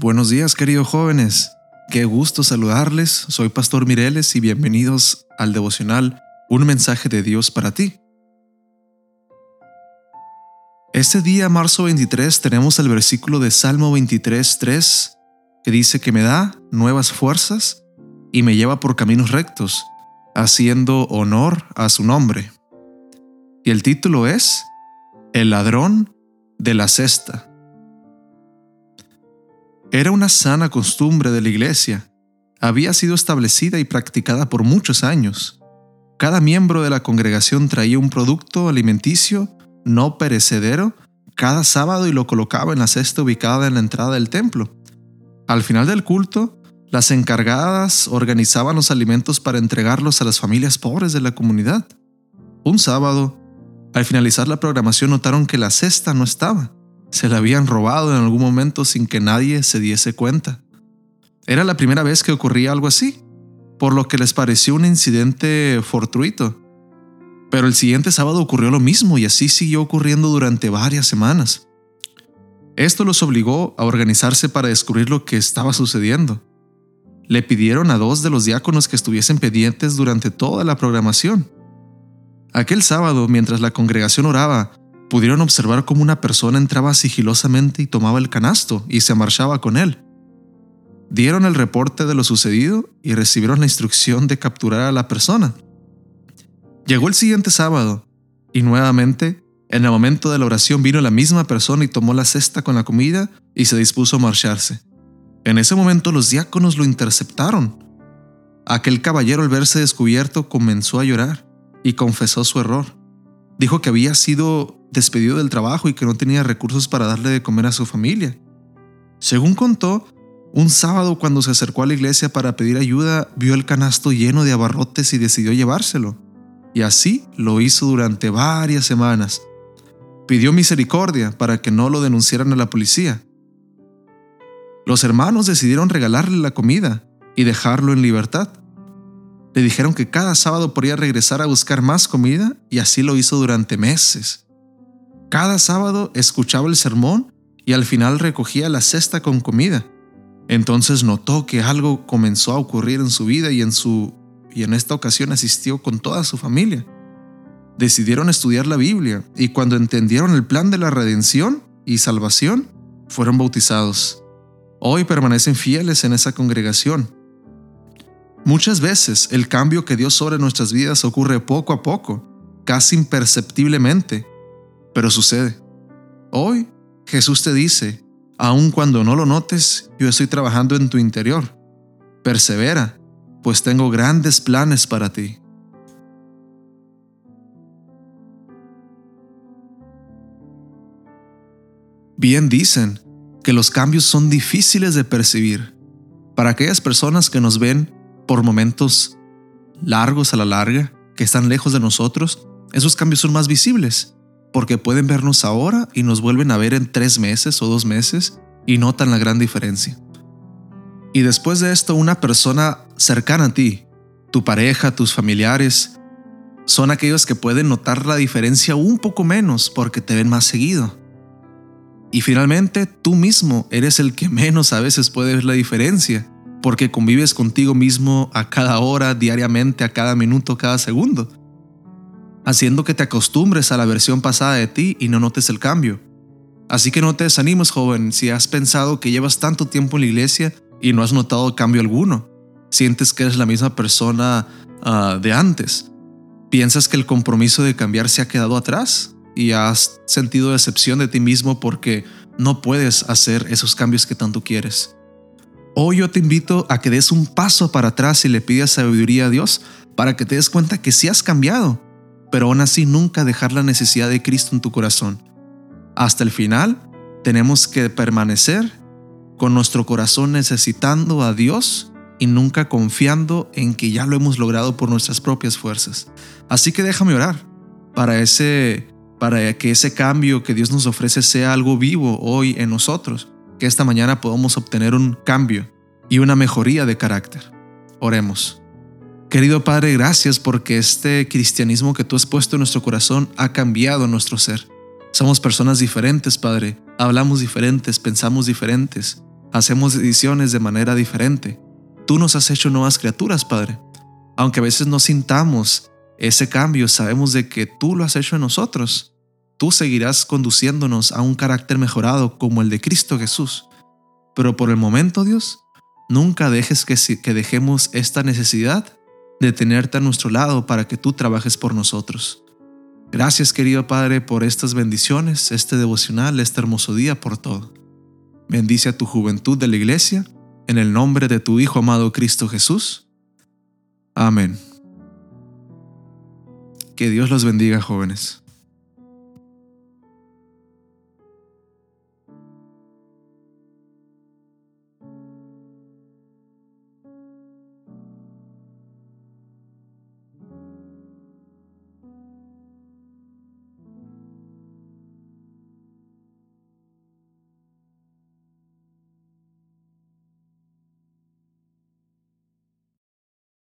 Buenos días, queridos jóvenes. Qué gusto saludarles. Soy Pastor Mireles y bienvenidos al devocional Un mensaje de Dios para ti. Este día, marzo 23, tenemos el versículo de Salmo 23, 3, que dice que me da nuevas fuerzas y me lleva por caminos rectos, haciendo honor a su nombre. Y el título es El ladrón de la cesta. Era una sana costumbre de la iglesia. Había sido establecida y practicada por muchos años. Cada miembro de la congregación traía un producto alimenticio no perecedero cada sábado y lo colocaba en la cesta ubicada en la entrada del templo. Al final del culto, las encargadas organizaban los alimentos para entregarlos a las familias pobres de la comunidad. Un sábado, al finalizar la programación notaron que la cesta no estaba se la habían robado en algún momento sin que nadie se diese cuenta. Era la primera vez que ocurría algo así, por lo que les pareció un incidente fortuito. Pero el siguiente sábado ocurrió lo mismo y así siguió ocurriendo durante varias semanas. Esto los obligó a organizarse para descubrir lo que estaba sucediendo. Le pidieron a dos de los diáconos que estuviesen pendientes durante toda la programación. Aquel sábado, mientras la congregación oraba, pudieron observar cómo una persona entraba sigilosamente y tomaba el canasto y se marchaba con él. Dieron el reporte de lo sucedido y recibieron la instrucción de capturar a la persona. Llegó el siguiente sábado y nuevamente, en el momento de la oración vino la misma persona y tomó la cesta con la comida y se dispuso a marcharse. En ese momento los diáconos lo interceptaron. Aquel caballero al verse descubierto comenzó a llorar y confesó su error. Dijo que había sido despedido del trabajo y que no tenía recursos para darle de comer a su familia. Según contó, un sábado cuando se acercó a la iglesia para pedir ayuda, vio el canasto lleno de abarrotes y decidió llevárselo. Y así lo hizo durante varias semanas. Pidió misericordia para que no lo denunciaran a la policía. Los hermanos decidieron regalarle la comida y dejarlo en libertad. Le dijeron que cada sábado podría regresar a buscar más comida y así lo hizo durante meses. Cada sábado escuchaba el sermón y al final recogía la cesta con comida. Entonces notó que algo comenzó a ocurrir en su vida y en su y en esta ocasión asistió con toda su familia. Decidieron estudiar la Biblia y cuando entendieron el plan de la redención y salvación, fueron bautizados. Hoy permanecen fieles en esa congregación. Muchas veces el cambio que Dios sobre nuestras vidas ocurre poco a poco, casi imperceptiblemente, pero sucede. Hoy Jesús te dice, aun cuando no lo notes, yo estoy trabajando en tu interior. Persevera, pues tengo grandes planes para ti. Bien dicen que los cambios son difíciles de percibir. Para aquellas personas que nos ven por momentos largos a la larga, que están lejos de nosotros, esos cambios son más visibles porque pueden vernos ahora y nos vuelven a ver en tres meses o dos meses y notan la gran diferencia. Y después de esto, una persona cercana a ti, tu pareja, tus familiares, son aquellos que pueden notar la diferencia un poco menos porque te ven más seguido. Y finalmente, tú mismo eres el que menos a veces puede ver la diferencia porque convives contigo mismo a cada hora, diariamente, a cada minuto, cada segundo haciendo que te acostumbres a la versión pasada de ti y no notes el cambio. Así que no te desanimes, joven, si has pensado que llevas tanto tiempo en la iglesia y no has notado cambio alguno. Sientes que eres la misma persona ah, de antes. Piensas que el compromiso de cambiar se ha quedado atrás y has sentido decepción de ti mismo porque no puedes hacer esos cambios que tanto quieres. Hoy yo te invito a que des un paso para atrás y le pidas sabiduría a Dios para que te des cuenta que sí has cambiado pero aún así nunca dejar la necesidad de Cristo en tu corazón. Hasta el final, tenemos que permanecer con nuestro corazón necesitando a Dios y nunca confiando en que ya lo hemos logrado por nuestras propias fuerzas. Así que déjame orar para ese para que ese cambio que Dios nos ofrece sea algo vivo hoy en nosotros, que esta mañana podamos obtener un cambio y una mejoría de carácter. Oremos. Querido Padre, gracias porque este cristianismo que tú has puesto en nuestro corazón ha cambiado nuestro ser. Somos personas diferentes, Padre. Hablamos diferentes, pensamos diferentes. hacemos decisiones de manera diferente. Tú nos has hecho nuevas criaturas, Padre. Aunque a veces no sintamos ese cambio, sabemos de que tú lo has hecho en nosotros. Tú seguirás conduciéndonos a un carácter mejorado como el de Cristo Jesús. Pero por el momento, Dios, nunca dejes que, que dejemos esta necesidad de tenerte a nuestro lado para que tú trabajes por nosotros. Gracias querido Padre por estas bendiciones, este devocional, este hermoso día, por todo. Bendice a tu juventud de la iglesia, en el nombre de tu Hijo amado Cristo Jesús. Amén. Que Dios los bendiga jóvenes.